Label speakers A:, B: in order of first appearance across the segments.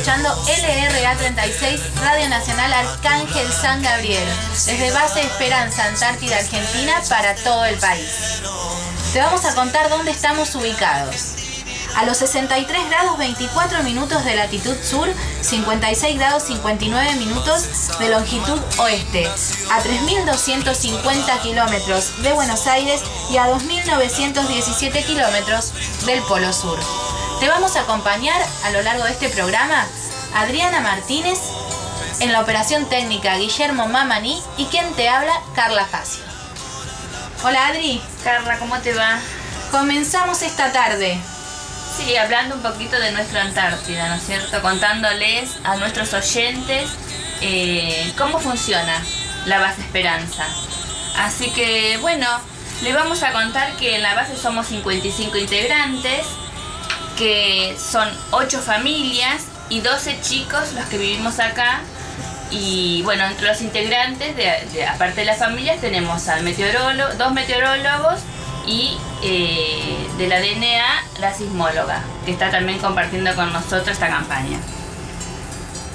A: buenas tardes. Estás escuchando LRA 36, Radio Nacional Arcángel San Gabriel, desde Base Esperanza, Antártida, Argentina, para todo el país. Te vamos a contar dónde estamos ubicados. A los 63 grados 24 minutos de latitud sur, 56 grados 59 minutos de longitud oeste, a 3.250 kilómetros de Buenos Aires y a 2.917 kilómetros del Polo Sur. Te vamos a acompañar a lo largo de este programa Adriana Martínez, en la operación técnica Guillermo Mamani y quien te habla Carla Facio. Hola Adri.
B: Carla, ¿cómo te va?
A: Comenzamos esta tarde.
B: Sí, hablando un poquito de nuestra Antártida, ¿no es cierto? Contándoles a nuestros oyentes eh, cómo funciona la base Esperanza. Así que, bueno, le vamos a contar que en la base somos 55 integrantes, que son 8 familias y 12 chicos los que vivimos acá. Y bueno, entre los integrantes, de, aparte de las familias, tenemos a meteorólogo, dos meteorólogos y eh, de la DNA, la sismóloga, que está también compartiendo con nosotros esta campaña.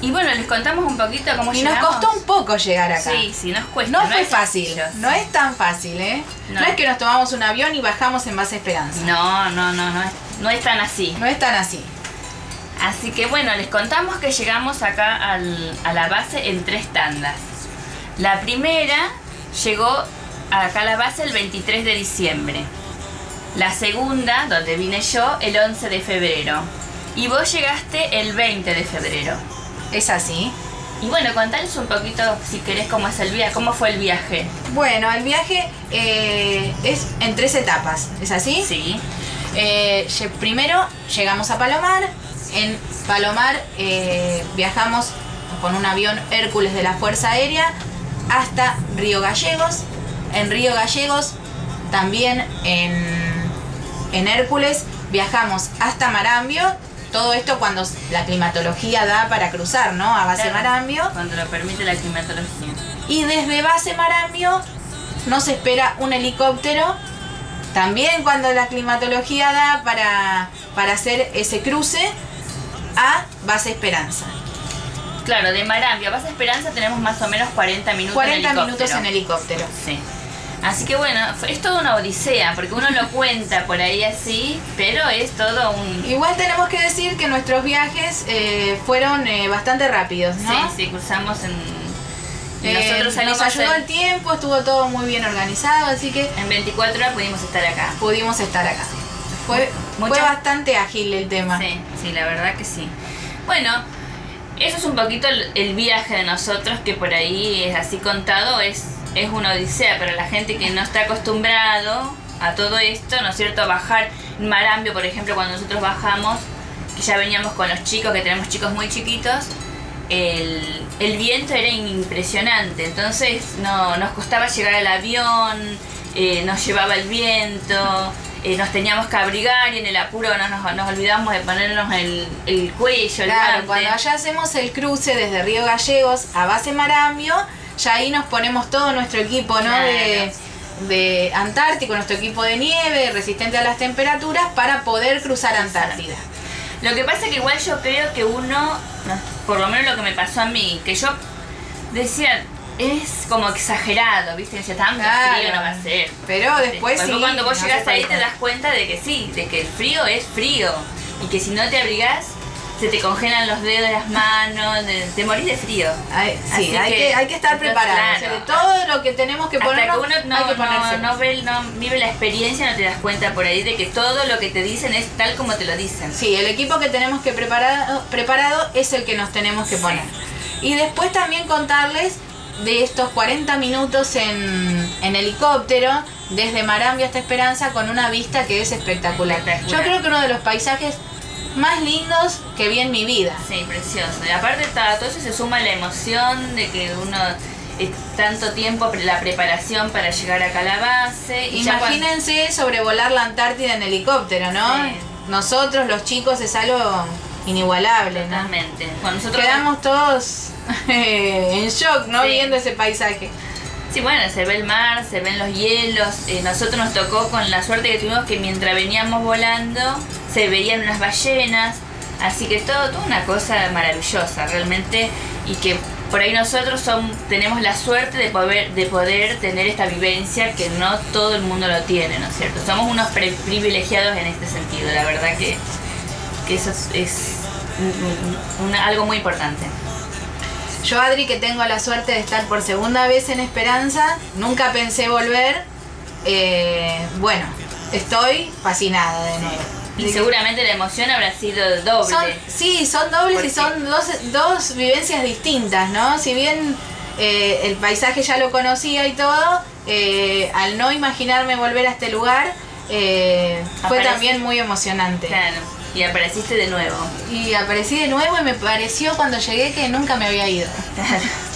B: Y bueno, les contamos un poquito cómo
A: y nos costó un poco llegar acá.
B: Sí, sí, nos cuesta.
A: No, fue fácil. No es tan fácil, ¿eh? No. es que nos tomamos un avión y bajamos en base Esperanza.
B: No, no, no, no es, no es tan así.
A: No es tan así.
B: Así que bueno, les contamos que llegamos acá a la base en tres tandas. La primera llegó acá a la base el 23 de diciembre. La segunda, donde vine yo, el 11 de febrero. Y vos llegaste el 20 de febrero.
A: ¿Es así?
B: Y bueno, contales un poquito, si querés, cómo es el viaje, cómo fue el viaje.
A: Bueno, el viaje eh, es en tres etapas, ¿es así?
B: Sí.
A: Eh, primero llegamos a Palomar. En Palomar eh, viajamos con un avión Hércules de la Fuerza Aérea hasta Río Gallegos. En Río Gallegos, también en, en Hércules, viajamos hasta Marambio todo esto cuando la climatología da para cruzar, ¿no? A base Marambio.
B: Cuando lo permite la climatología.
A: Y desde base Marambio nos espera un helicóptero. También cuando la climatología da para, para hacer ese cruce a base Esperanza.
B: Claro, de Marambio a base Esperanza tenemos más o menos 40 minutos
A: 40 minutos en helicóptero.
B: Sí. Así que bueno, es toda una odisea, porque uno lo cuenta por ahí así, pero es todo un...
A: Igual tenemos que decir que nuestros viajes eh, fueron eh, bastante rápidos, ¿no?
B: Sí, sí, cruzamos en...
A: Eh, nosotros nos ayudó el tiempo, estuvo todo muy bien organizado, así que...
B: En 24 horas pudimos estar acá.
A: Pudimos estar acá. Fue, fue bastante ágil el tema.
B: Sí, sí, la verdad que sí. Bueno, eso es un poquito el viaje de nosotros, que por ahí es así contado, es es una odisea para la gente que no está acostumbrado a todo esto, ¿no es cierto? Bajar en Marambio, por ejemplo, cuando nosotros bajamos, que ya veníamos con los chicos, que tenemos chicos muy chiquitos, el, viento era impresionante, entonces no, nos costaba llegar al avión, eh, nos llevaba el viento, eh, nos teníamos que abrigar y en el apuro nos, nos olvidamos de ponernos el, el cuello.
A: Claro, cuando allá hacemos el cruce desde Río Gallegos a base Marambio, ya ahí nos ponemos todo nuestro equipo, ¿no? De, de Antártico, nuestro equipo de nieve, resistente a las temperaturas, para poder cruzar Antártida.
B: Lo que pasa es que igual yo creo que uno, por lo menos lo que me pasó a mí, que yo decía, es como exagerado, ¿viste? Decía, tan frío no va a ser.
A: Pero después sí.
B: cuando vos llegas ahí te das cuenta de que sí, de que el frío es frío. Y que si no te abrigás, se te congelan los dedos, las manos, te morís de frío.
A: sí, hay que, hay que estar preparado. todo lo que tenemos que poner.
B: Hasta que uno no, no, ve, no vive la experiencia, no te das cuenta por ahí de que todo lo que te dicen es tal como te lo dicen.
A: Sí, el equipo que tenemos que preparar preparado es el que nos tenemos que poner. Y después también contarles de estos 40 minutos en, en helicóptero desde Marambia hasta Esperanza con una vista que es espectacular. Yo creo que uno de los paisajes más lindos que vi en mi vida.
B: Sí, precioso. Y aparte todo eso se suma la emoción de que uno es tanto tiempo la preparación para llegar acá a la base.
A: Imagínense sobrevolar la Antártida en helicóptero, ¿no? Nosotros los chicos es algo inigualable,
B: Totalmente.
A: nosotros quedamos todos en shock, ¿no? Viendo ese paisaje.
B: Sí, bueno, se ve el mar, se ven los hielos. Eh, nosotros nos tocó con la suerte que tuvimos que mientras veníamos volando se veían unas ballenas. Así que todo, toda una cosa maravillosa realmente y que por ahí nosotros son, tenemos la suerte de poder, de poder tener esta vivencia que no todo el mundo lo tiene, ¿no es cierto? Somos unos privilegiados en este sentido, la verdad que, eso es, algo muy importante.
A: Yo, Adri, que tengo la suerte de estar por segunda vez en Esperanza, nunca pensé volver. Eh, bueno, estoy fascinada de nuevo.
B: Y seguramente la emoción habrá sido doble.
A: sí, son dobles y son dos, dos vivencias distintas, ¿no? Si bien eh, el paisaje ya lo conocía y todo, eh, al no imaginarme volver a este lugar, eh, fue también muy emocionante.
B: Claro, y apareciste de nuevo.
A: Y aparecí de nuevo y me pareció cuando llegué que nunca me había ido.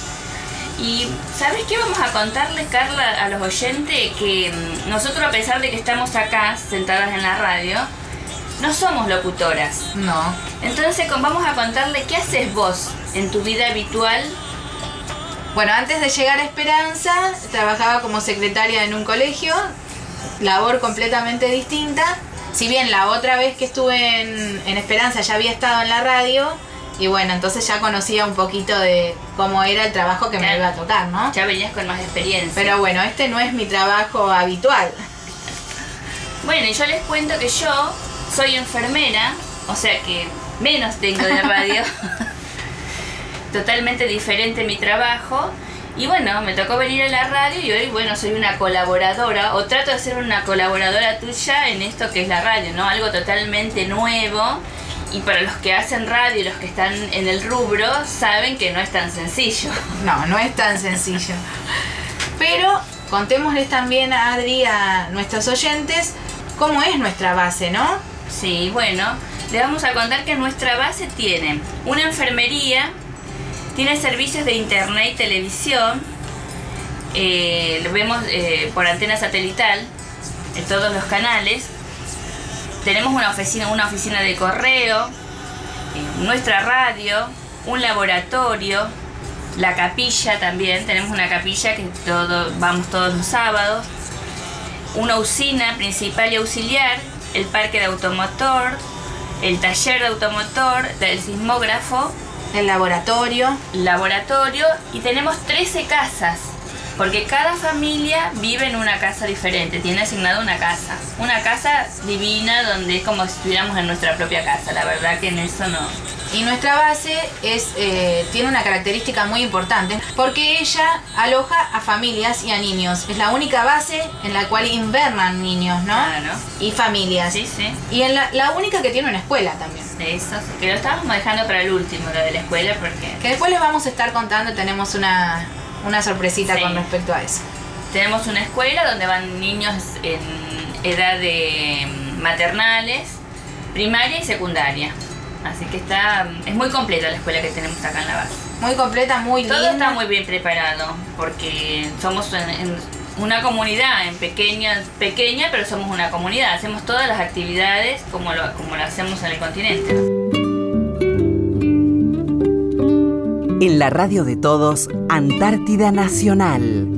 B: Y ¿sabes qué vamos a contarle, Carla, a los oyentes? Que mm, nosotros a pesar de que estamos acá sentadas en la radio, no somos locutoras.
A: No.
B: Entonces vamos a contarle qué haces vos en tu vida habitual.
A: Bueno, antes de llegar a Esperanza, trabajaba como secretaria en un colegio, labor completamente distinta. Si bien la otra vez que estuve en, Esperanza ya había estado en la radio, y bueno, entonces ya conocía un poquito de cómo era el trabajo que me iba a tocar, ¿no?
B: Ya venías con más experiencia.
A: Pero bueno, este no es mi trabajo habitual.
B: Bueno, y yo les cuento que yo soy enfermera, o sea que menos tengo de radio. Totalmente diferente mi trabajo. Y bueno, me tocó venir a la radio y hoy, bueno, soy una colaboradora o trato de ser una colaboradora tuya en esto que es la radio, ¿no? Algo totalmente nuevo. Y para los que hacen radio y los que están en el rubro, saben que no es tan sencillo.
A: No, no es tan sencillo. Pero contémosles también a Adri, a nuestros oyentes, cómo es nuestra base, ¿no?
B: Sí, bueno, le vamos a contar que nuestra base tiene una enfermería, tiene servicios de internet y televisión, eh, lo vemos eh, por antena satelital en todos los canales, tenemos una oficina, una oficina de correo, eh, nuestra radio, un laboratorio, la capilla también, tenemos una capilla que todo, vamos todos los sábados, una usina principal y auxiliar el parque de automotor, el taller de automotor, el sismógrafo,
A: el laboratorio.
B: Laboratorio y tenemos 13 casas, porque cada familia vive en una casa diferente, tiene asignada una casa. Una casa divina donde es como si estuviéramos en nuestra propia casa, la verdad que en eso no,
A: y nuestra base es, eh, tiene una característica muy importante porque ella aloja a familias y a niños. Es la única base en la cual invernan niños, ¿no?
B: Claro.
A: Y familias.
B: Sí, sí.
A: Y en la, la única que tiene una escuela también.
B: Eso, que lo estábamos dejando para el último, lo de la escuela, porque...
A: Que después les vamos a estar contando, tenemos una, una sorpresita con respecto a eso.
B: Tenemos una escuela donde van niños en edad de maternales, primaria y secundaria. Así que está es muy completa la escuela que tenemos acá en la base.
A: Muy completa, muy linda.
B: Todo está muy bien preparado porque somos en, una comunidad en pequeña, pequeña, pero somos una comunidad. Hacemos todas las actividades como lo, como lo hacemos en el continente.
C: En la radio de todos, Antártida Nacional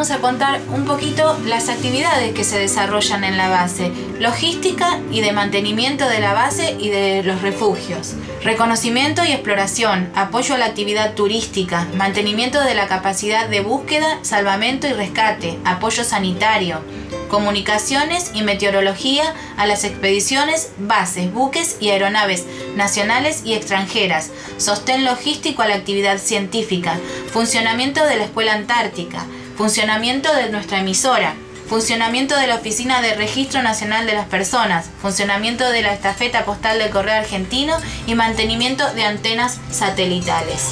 A: vamos a contar un poquito las actividades que se desarrollan en la base, logística y de mantenimiento de la base y de los refugios, reconocimiento y exploración, apoyo a la actividad turística, mantenimiento de la capacidad de búsqueda, salvamento y rescate, apoyo sanitario, comunicaciones y meteorología a las expediciones, bases, buques y aeronaves nacionales y extranjeras, sostén logístico a la actividad científica, funcionamiento de la Escuela Antártica, funcionamiento de nuestra emisora, funcionamiento de la Oficina de Registro Nacional de las Personas, funcionamiento de la estafeta postal del Correo Argentino y mantenimiento de antenas satelitales.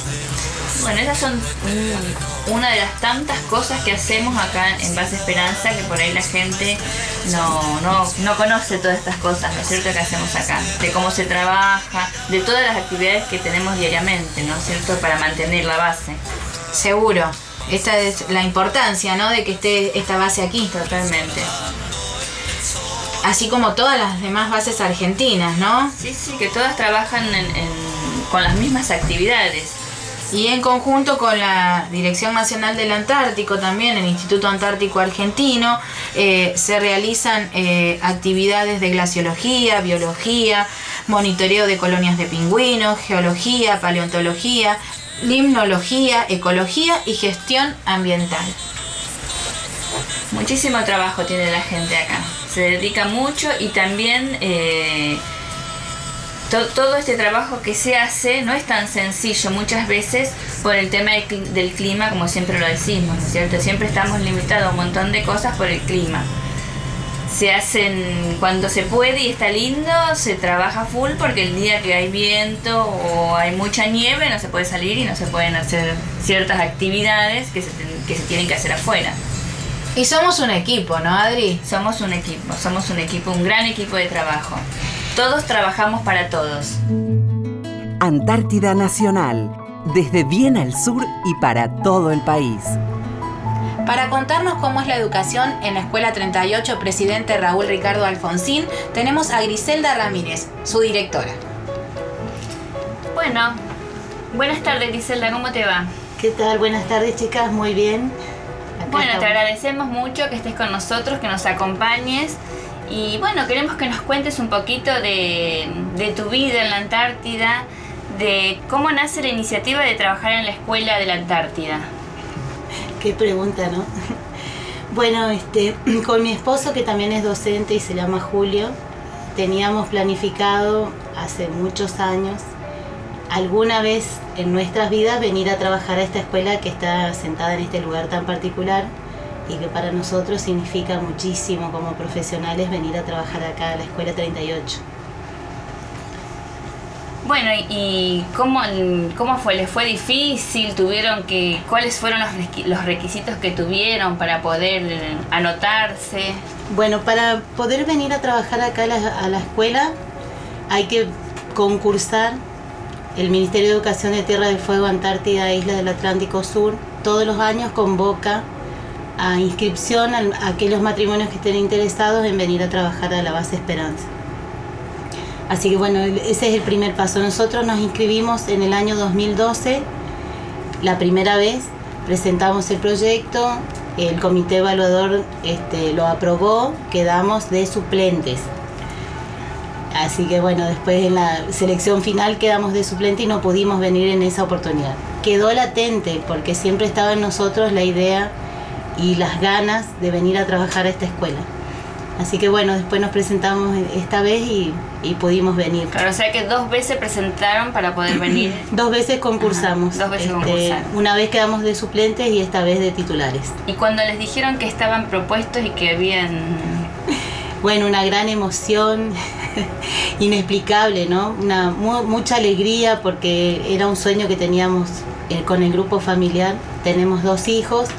B: Bueno, esas son una de las tantas cosas que hacemos acá en Base Esperanza, que por ahí la gente no, no, no conoce todas estas cosas, ¿no es cierto?, que hacemos acá, de cómo se trabaja, de todas las actividades que tenemos diariamente, ¿no es cierto?, para mantener la base.
A: Seguro. Esta es la importancia, ¿no? De que esté esta base aquí.
B: Totalmente.
A: Así como todas las demás bases argentinas, ¿no?
B: Sí, sí, que todas trabajan con las mismas actividades.
A: Y en conjunto con la Dirección Nacional del Antártico también, el Instituto Antártico Argentino, eh, se realizan eh, actividades de glaciología, biología, monitoreo de colonias de pingüinos, geología, paleontología, limnología, ecología y gestión ambiental.
B: Muchísimo trabajo tiene la gente acá. Se dedica mucho y también eh, todo este trabajo que se hace no es tan sencillo muchas veces por el tema del clima, como siempre lo decimos, ¿no es cierto? Siempre estamos limitados a un montón de cosas por el clima. Se hacen cuando se puede y está lindo, se trabaja full porque el día que hay viento o hay mucha nieve no se puede salir y no se pueden hacer ciertas actividades que se, que se tienen que hacer afuera.
A: Y somos un equipo, ¿no, Adri?
B: Somos un equipo, somos un equipo, un gran equipo de trabajo. Todos trabajamos para todos.
C: Antártida Nacional, desde bien al sur y para todo el país.
A: Para contarnos cómo es la educación en la Escuela 38 Presidente Raúl Ricardo Alfonsín, tenemos a Griselda Ramírez, su directora.
B: Bueno, buenas tardes Griselda, ¿cómo te va?
D: ¿Qué tal? Buenas tardes chicas, muy bien.
B: bueno, te agradecemos mucho que estés con nosotros, que nos acompañes y bueno, queremos que nos cuentes un poquito de, tu vida en la Antártida, de cómo nace la iniciativa de trabajar en la Escuela de la Antártida.
D: Qué pregunta, ¿no? Bueno, este, con mi esposo que también es docente y se llama Julio, teníamos planificado hace muchos años alguna vez en nuestras vidas venir a trabajar a esta escuela que está sentada en este lugar tan particular y que para nosotros significa muchísimo como profesionales venir a trabajar acá a la Escuela 38.
B: Bueno, ¿y cómo, cómo fue? ¿Les fue difícil? ¿Tuvieron que, ¿Cuáles fueron los requisitos que tuvieron para poder anotarse?
D: Bueno, para poder venir a trabajar acá a la, escuela hay que concursar. El Ministerio de Educación de Tierra del Fuego, Antártida, Isla del Atlántico Sur, todos los años convoca a inscripción a aquellos matrimonios que estén interesados en venir a trabajar a la base Esperanza. Así que bueno, ese es el primer paso. Nosotros nos inscribimos en el año 2012, la primera vez, presentamos el proyecto, el comité evaluador este, lo aprobó, quedamos de suplentes. Así que bueno, después en la selección final quedamos de suplente y no pudimos venir en esa oportunidad. Quedó latente porque siempre estaba en nosotros la idea y las ganas de venir a trabajar a esta escuela. Así que bueno, después nos presentamos esta vez y, pudimos venir.
B: Claro, o sea que dos veces presentaron para poder venir.
D: dos veces concursamos.
B: dos veces este,
D: Una vez quedamos de suplentes y esta vez de titulares.
B: ¿Y cuando les dijeron que estaban propuestos y que habían...
D: Bueno, una gran emoción, inexplicable, ¿no? Una mucha alegría porque era un sueño que teníamos eh, con el grupo familiar. Tenemos dos hijos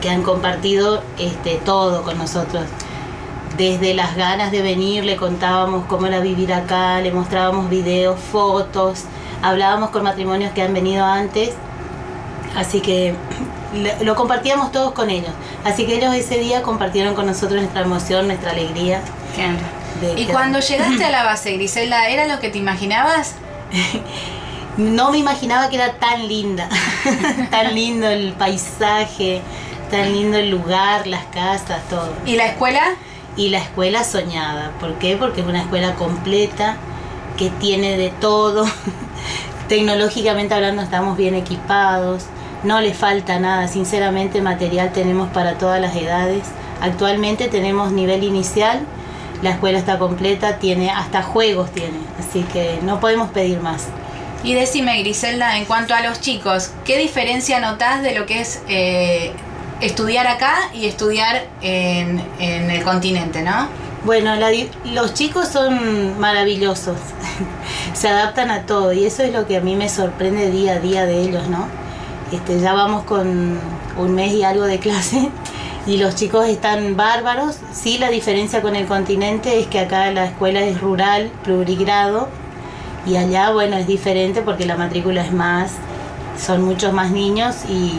D: que han compartido este, todo con nosotros. Desde las ganas de venir, le contábamos cómo era vivir acá, le mostrábamos videos, fotos, hablábamos con matrimonios que han venido antes, así que lo compartíamos todos con ellos. Así que ellos ese día compartieron con nosotros nuestra emoción, nuestra alegría.
A: ¿Y cuando llegaste a la base, Griselda, era lo que te imaginabas?
D: no me imaginaba que era tan linda, tan lindo el paisaje, tan lindo el lugar, las casas, todo.
A: ¿Y la escuela?
D: Y la escuela soñada. ¿Por qué? Porque es una escuela completa que tiene de todo. Tecnológicamente hablando estamos bien equipados, no le falta nada, sinceramente material tenemos para todas las edades. Actualmente tenemos nivel inicial, la escuela está completa, tiene hasta juegos tiene, así que no podemos pedir más.
A: Y decime, Griselda, en cuanto a los chicos, ¿qué diferencia notás de lo que es eh, estudiar acá y estudiar en, el continente, ¿no?
D: Bueno, los chicos son maravillosos, se adaptan a todo y eso es lo que a mí me sorprende día a día de ellos, ¿no? Este, ya vamos con un mes y algo de clase y los chicos están bárbaros. Sí, la diferencia con el continente es que acá la escuela es rural, plurigrado, y allá, bueno, es diferente porque la matrícula es más, son muchos más niños y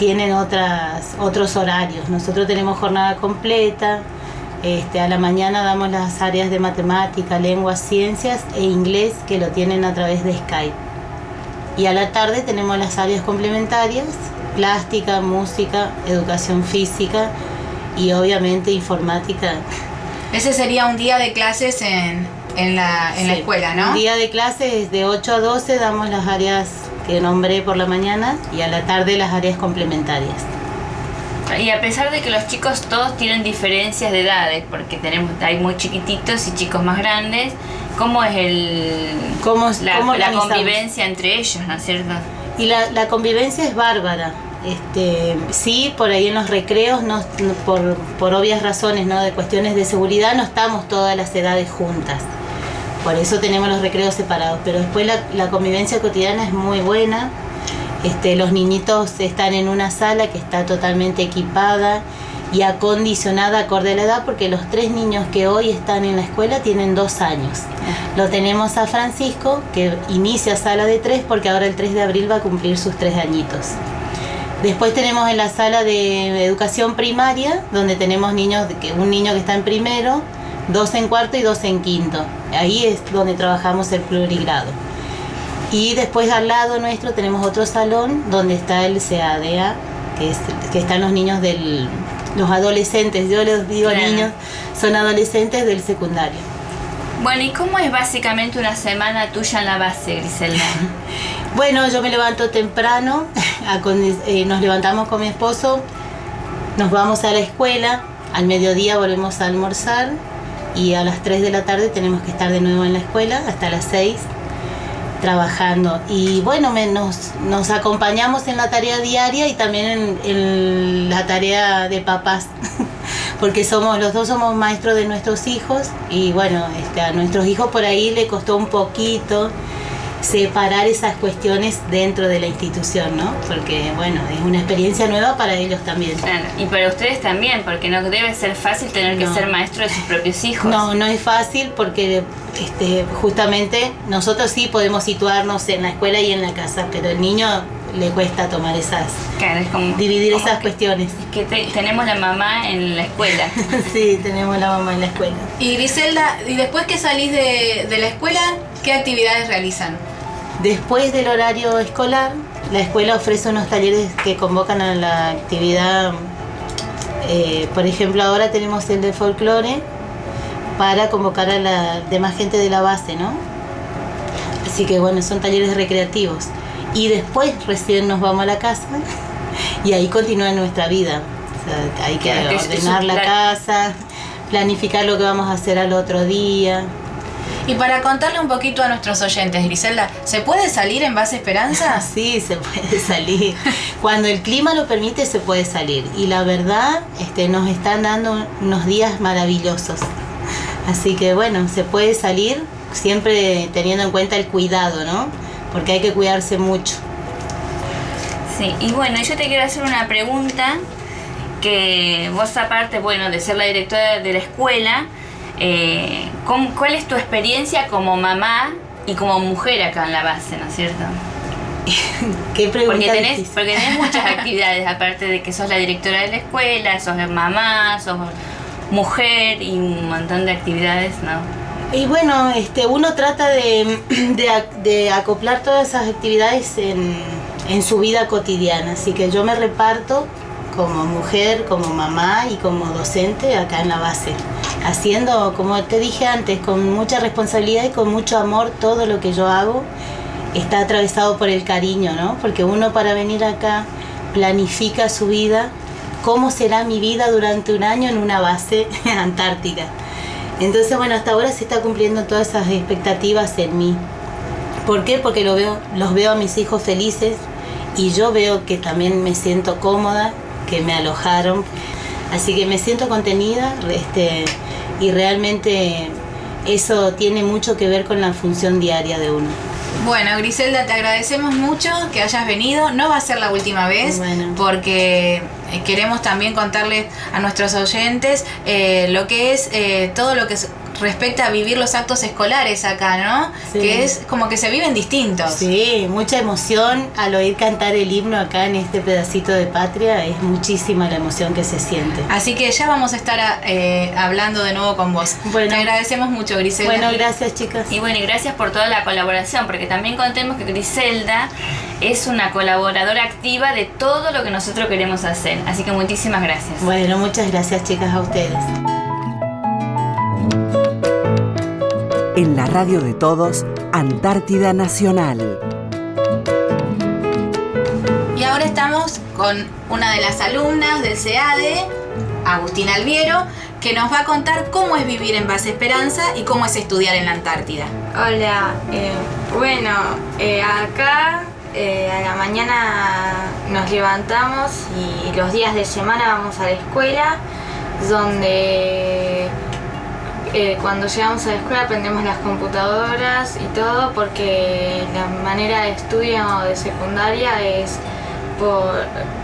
D: tienen otras, otros horarios. Nosotros tenemos jornada completa, este, a la mañana damos las áreas de matemática, lenguas, ciencias e inglés que lo tienen a través de Skype. Y a la tarde tenemos las áreas complementarias, plástica, música, educación física y obviamente informática.
A: Ese sería un día de clases en, en, la, en la
D: Sí.
A: escuela, ¿no?
D: Un día de clases de 8 a 12 damos las áreas que nombré por la mañana y a la tarde las áreas complementarias.
B: Y a pesar de que los chicos todos tienen diferencias de edades, porque tenemos hay muy chiquititos y chicos más grandes, ¿cómo es el
D: ¿Cómo,
B: la,
D: cómo
B: la convivencia entre ellos, ¿no es cierto?
D: Y la, la convivencia es bárbara. Este, sí, por ahí en los recreos, no- por, por obvias razones, ¿no? de cuestiones de seguridad, no estamos todas las edades juntas. Por eso tenemos los recreos separados. Pero después la, convivencia cotidiana es muy buena. Este, los niñitos están en una sala que está totalmente equipada y acondicionada acorde a la edad, porque los tres niños que hoy están en la escuela tienen dos años. Lo tenemos a Francisco, que inicia sala de tres, porque ahora el 3 de abril va a cumplir sus tres añitos. Después tenemos en la sala de educación primaria, donde tenemos niños, un niño que está en primero, dos en cuarto y dos en quinto. Ahí es donde trabajamos el plurigrado. Y después al lado nuestro tenemos otro salón donde está el CADA, que, es, que están los niños del, los adolescentes, yo les digo
B: Claro.
D: niños, son adolescentes del secundario.
B: Bueno, ¿y cómo es básicamente una semana tuya en la base, Griselda?
D: Bueno, yo me levanto temprano, eh, nos levantamos con mi esposo, nos vamos a la escuela, al mediodía volvemos a almorzar y a las 3 de la tarde tenemos que estar de nuevo en la escuela hasta las 6 trabajando. Y bueno, nos, nos acompañamos en la tarea diaria y también en, en la tarea de papás, porque somos los dos somos maestros de nuestros hijos y bueno, este, a nuestros hijos por ahí le costó un poquito separar esas cuestiones dentro de la institución, ¿no? Porque bueno, es una experiencia nueva para ellos también.
B: Claro, y para ustedes también, porque no debe ser fácil tener que ser maestro de sus propios hijos.
D: No, no es fácil porque este, justamente nosotros sí podemos situarnos en la escuela y en la casa, pero el niño le cuesta tomar esas,
B: Claro, es como
D: dividir
B: como
D: esas
B: que-
D: cuestiones.
B: que te- tenemos la mamá en la escuela.
D: sí, tenemos la mamá en la escuela.
A: Y Griselda, y después que salís de, de la escuela, ¿qué actividades realizan?
D: Después del horario escolar, la escuela ofrece unos talleres que convocan a la actividad. eh, por ejemplo, ahora tenemos el de folclore para convocar a la demás gente de la base, ¿no? Así que bueno, son talleres recreativos. Y después recién nos vamos a la casa y ahí continúa nuestra vida. O sea, hay que ordenar la casa, planificar lo que vamos a hacer al otro día.
A: Y para contarle un poquito a nuestros oyentes, Griselda, ¿se puede salir en Base Esperanza?
D: Sí, se puede salir. Cuando el clima lo permite, se puede salir. Y la verdad, este, nos están dando unos días maravillosos. Así que bueno, se puede salir siempre teniendo en cuenta el cuidado, ¿no? Porque hay que cuidarse mucho.
B: Sí, y bueno, yo te quiero hacer una pregunta que vos aparte, bueno, de ser la directora de la escuela, eh, ¿cómo- ¿cuál es tu experiencia como mamá y como mujer acá en la base, ¿no es cierto?
D: ¿Qué pregunta
B: Porque tenés,
D: difícil.
B: porque tenés muchas actividades, aparte de que sos la directora de la escuela, sos mamá, sos mujer y un montón de actividades, ¿no?
D: Y bueno, este, uno trata de, de ac- de acoplar todas esas actividades en, en su vida cotidiana. Así que yo me reparto como mujer, como mamá y como docente acá en la base. Haciendo, como te dije antes, con mucha responsabilidad y con mucho amor todo lo que yo hago está atravesado por el cariño, ¿no? Porque uno para venir acá planifica su vida, cómo será mi vida durante un año en una base antártica. Entonces, bueno, hasta ahora se está cumpliendo todas esas expectativas en mí. ¿Por qué? Porque lo veo, los veo a mis hijos felices y yo veo que también me siento cómoda, que me alojaron. Así que me siento contenida este, y realmente eso tiene mucho que ver con la función diaria de uno.
A: Bueno, Griselda, te agradecemos mucho que hayas venido. No va a ser la última vez
D: Bueno.
A: porque eh, queremos también contarles a nuestros oyentes eh, lo que es eh, todo lo que es respecta a vivir los actos escolares acá, ¿no?
D: Sí.
A: Que es como que se viven distintos.
D: Sí, mucha emoción al oír cantar el himno acá en este pedacito de patria. Es muchísima la emoción que se siente.
A: Así que ya vamos a estar eh, hablando de nuevo con vos.
D: Bueno.
A: Te agradecemos mucho, Griselda.
D: Bueno, gracias chicas.
B: Y bueno, y gracias por toda la colaboración, porque también contemos que Griselda es una colaboradora activa de todo lo que nosotros queremos hacer. Así que muchísimas gracias.
D: Bueno, muchas gracias chicas a ustedes.
C: En la radio de todos, Antártida Nacional.
A: Y ahora estamos con una de las alumnas del CEADE, Agustina Alviero, que nos va a contar cómo es vivir en Base Esperanza y cómo es estudiar en la Antártida.
E: Hola, eh, bueno, eh, acá eh, a la mañana nos levantamos y los días de semana vamos a la escuela, donde eh, cuando llegamos a la escuela aprendemos las computadoras y todo, porque la manera de estudio de secundaria es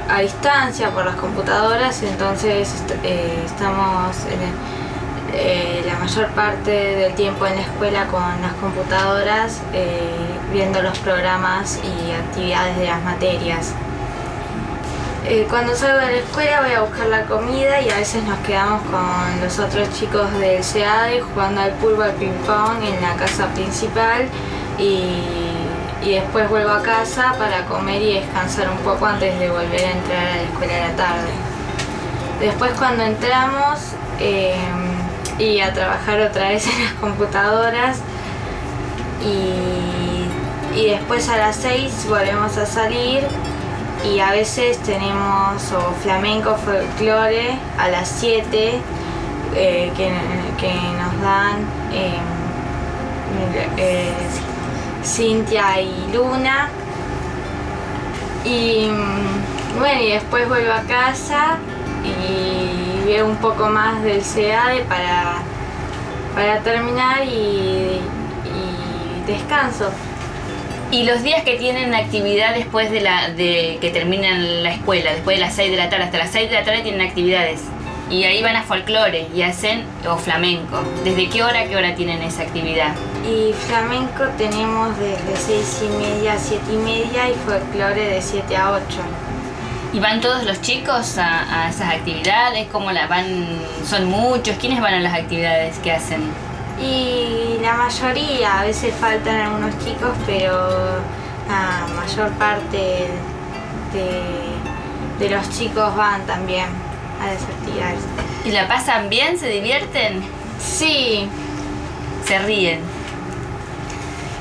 E: a distancia por las computadoras, entonces eh, estamos eh, la mayor parte del tiempo en la escuela con las computadoras, viendo los programas y actividades de las materias. Eh, cuando salgo de la escuela voy a buscar la comida y a veces nos quedamos con los otros chicos del CEADE jugando al pool o al ping pong en la casa principal y, y después vuelvo a casa para comer y descansar un poco antes de volver a entrar a la escuela a la tarde. Después cuando entramos eh, y a trabajar otra vez en las computadoras y, y después a las 6 volvemos a salir y a veces tenemos flamenco folclore a las 7 eh, que, que nos dan eh, eh, Cintia y Luna y mm, bueno y después vuelvo a casa y veo un poco más del CEADE para, para terminar y descanso.
B: Y los días que tienen actividad después de, la, de que terminan la escuela, después de las 6 de la tarde, hasta las 6 de la tarde tienen actividades. Y ahí van a folclore y hacen, o flamenco. ¿Desde qué hora a qué hora tienen esa actividad?
E: Y flamenco tenemos desde 6 y media a 7 y media y folclore de 7 a 8.
B: ¿Y van todos los chicos a, a esas actividades? ¿Cómo la van? ¿Son muchos? ¿Quiénes van a las actividades que hacen?
E: Y la mayoría, a veces faltan algunos chicos, pero la mayor parte de, de los chicos van también a las actividades.
B: ¿Y la pasan bien? ¿Se divierten?
E: Sí,
B: ¿Se ríen?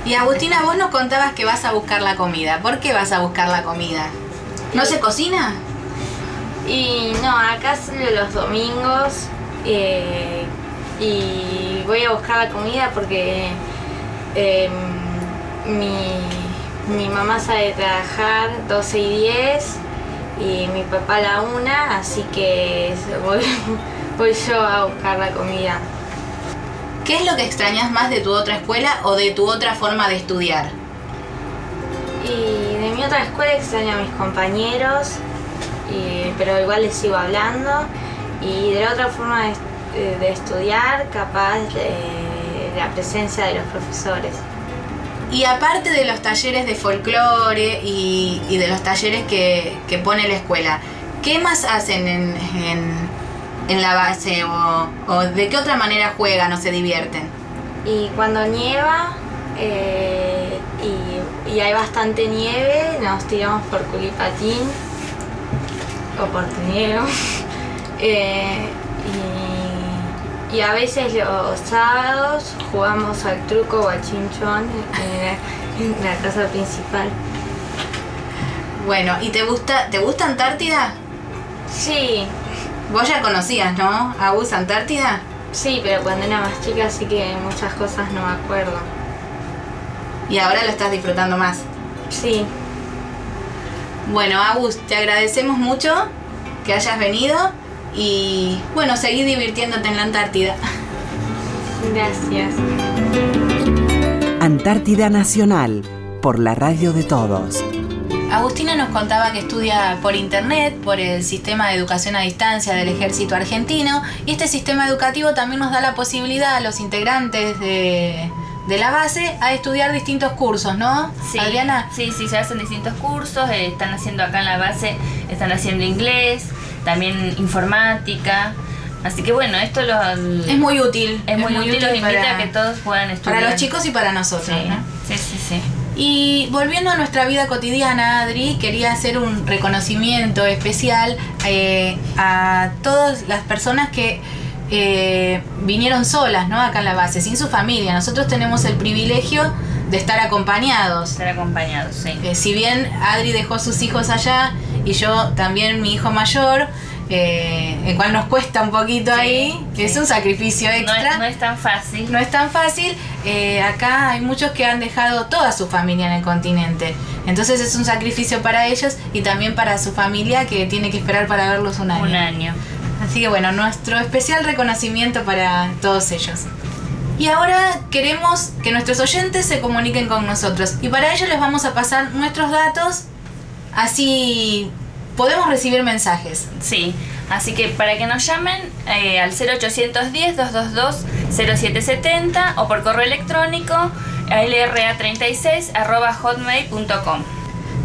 A: Y Agustina, vos nos contabas que vas a buscar la comida. ¿Por qué vas a buscar la comida? ¿No se cocina?
E: y no, acá solo los domingos eh, y voy a buscar la comida porque eh, mi, mi mamá sabe trabajar 12 y 10 y mi papá a la 1, así que voy, voy yo a buscar la comida.
A: ¿Qué es lo que extrañas más de tu otra escuela o de tu otra forma de estudiar?
E: Y de mi otra escuela extraño a mis compañeros, y- pero igual les sigo hablando. Y de la otra forma de, est- de estudiar, capaz de la presencia de los profesores.
A: Y aparte de los talleres de folclore y, y de los talleres que, que pone la escuela, ¿qué más hacen en, en- en la base o, o de qué otra manera juegan o se divierten?
E: Y cuando nieva eh, y, y hay bastante nieve, nos tiramos por culipatín o por trineo. Eh, y, a veces los sábados jugamos al truco o al chinchón en la, en la casa principal.
A: Bueno, ¿y te gusta, te gusta Antártida?
E: Sí,
A: Vos ya conocías, ¿no? A Bus Antártida.
E: sí, pero cuando era más chica sí que muchas cosas no me acuerdo.
A: Y ahora lo estás disfrutando más.
E: Sí,
A: Bueno, Agus, te agradecemos mucho que hayas venido y bueno, seguí divirtiéndote en la Antártida.
E: gracias.
C: Antártida Nacional, por la radio de todos.
A: Agustina nos contaba que estudia por internet, por el sistema de educación a distancia del ejército argentino, y este sistema educativo también nos da la posibilidad a los integrantes de, de la base a estudiar distintos cursos, ¿no?
B: Sí,
A: Adriana.
B: Sí, sí, se hacen distintos cursos, eh, están haciendo acá en la base, están haciendo inglés, también informática. Así que bueno, esto lo,
A: Es muy útil.
B: es muy útil, los invita
A: para,
B: a que todos puedan estudiar.
A: para los chicos y para nosotros,
B: Sí,
A: ¿no?
B: sí, sí, sí.
A: Y volviendo a nuestra vida cotidiana, Adri, quería hacer un reconocimiento especial eh, a todas las personas que eh, vinieron solas, ¿no? Acá en la base, sin su familia. Nosotros tenemos el privilegio de estar acompañados.
B: Estar acompañados, sí.
A: Eh, si bien Adri dejó sus hijos allá y yo también mi hijo mayor, eh, el cual nos cuesta un poquito
B: Sí,
A: ahí, que
B: sí.
A: es un sacrificio
B: No
A: extra
B: es, no es tan fácil.
A: no es tan fácil. eh, acá hay muchos que han dejado toda su familia en el continente. Entonces es un sacrificio para ellos y también para su familia que tiene que esperar para verlos un año.
B: Un año.
A: Así que bueno, nuestro especial reconocimiento para todos ellos. Y ahora queremos que nuestros oyentes se comuniquen con nosotros. Y para ello les vamos a pasar nuestros datos. Así podemos recibir mensajes.
B: Sí, así que para que nos llamen eh, al 0810-222-0770 o por correo electrónico a lra36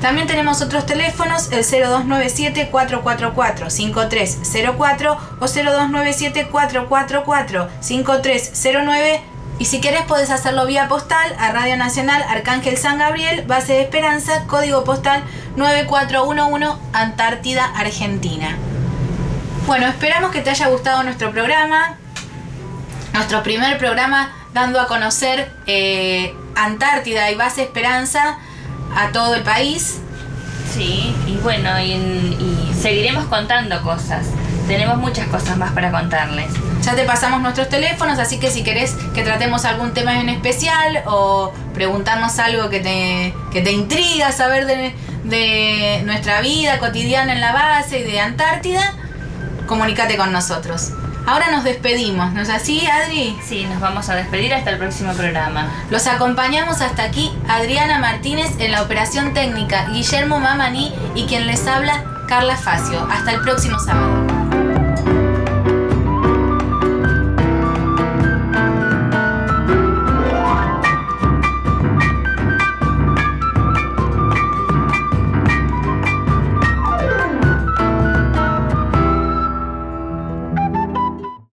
A: También tenemos otros teléfonos, el 0297-444-5304 o 0297-444-5309. Y si querés podés hacerlo vía postal a Radio Nacional Arcángel San Gabriel, Base de Esperanza, código postal 9411, Antártida, Argentina. Bueno, esperamos que te haya gustado nuestro programa, nuestro primer programa dando a conocer eh, Antártida y Base Esperanza a todo el país.
B: Sí, y bueno, y, y seguiremos contando cosas. Tenemos muchas cosas más para contarles.
A: Ya te pasamos nuestros teléfonos, así que si querés que tratemos algún tema en especial o preguntarnos algo que te, que te intriga saber de, de nuestra vida cotidiana en la base y de Antártida, comunícate con nosotros. Ahora nos despedimos, ¿no es así, Adri?
B: Sí, nos vamos a despedir hasta el próximo programa.
A: Los acompañamos hasta aquí Adriana Martínez en la operación técnica, Guillermo Mamani y quien les habla, Carla Facio. Hasta el próximo sábado.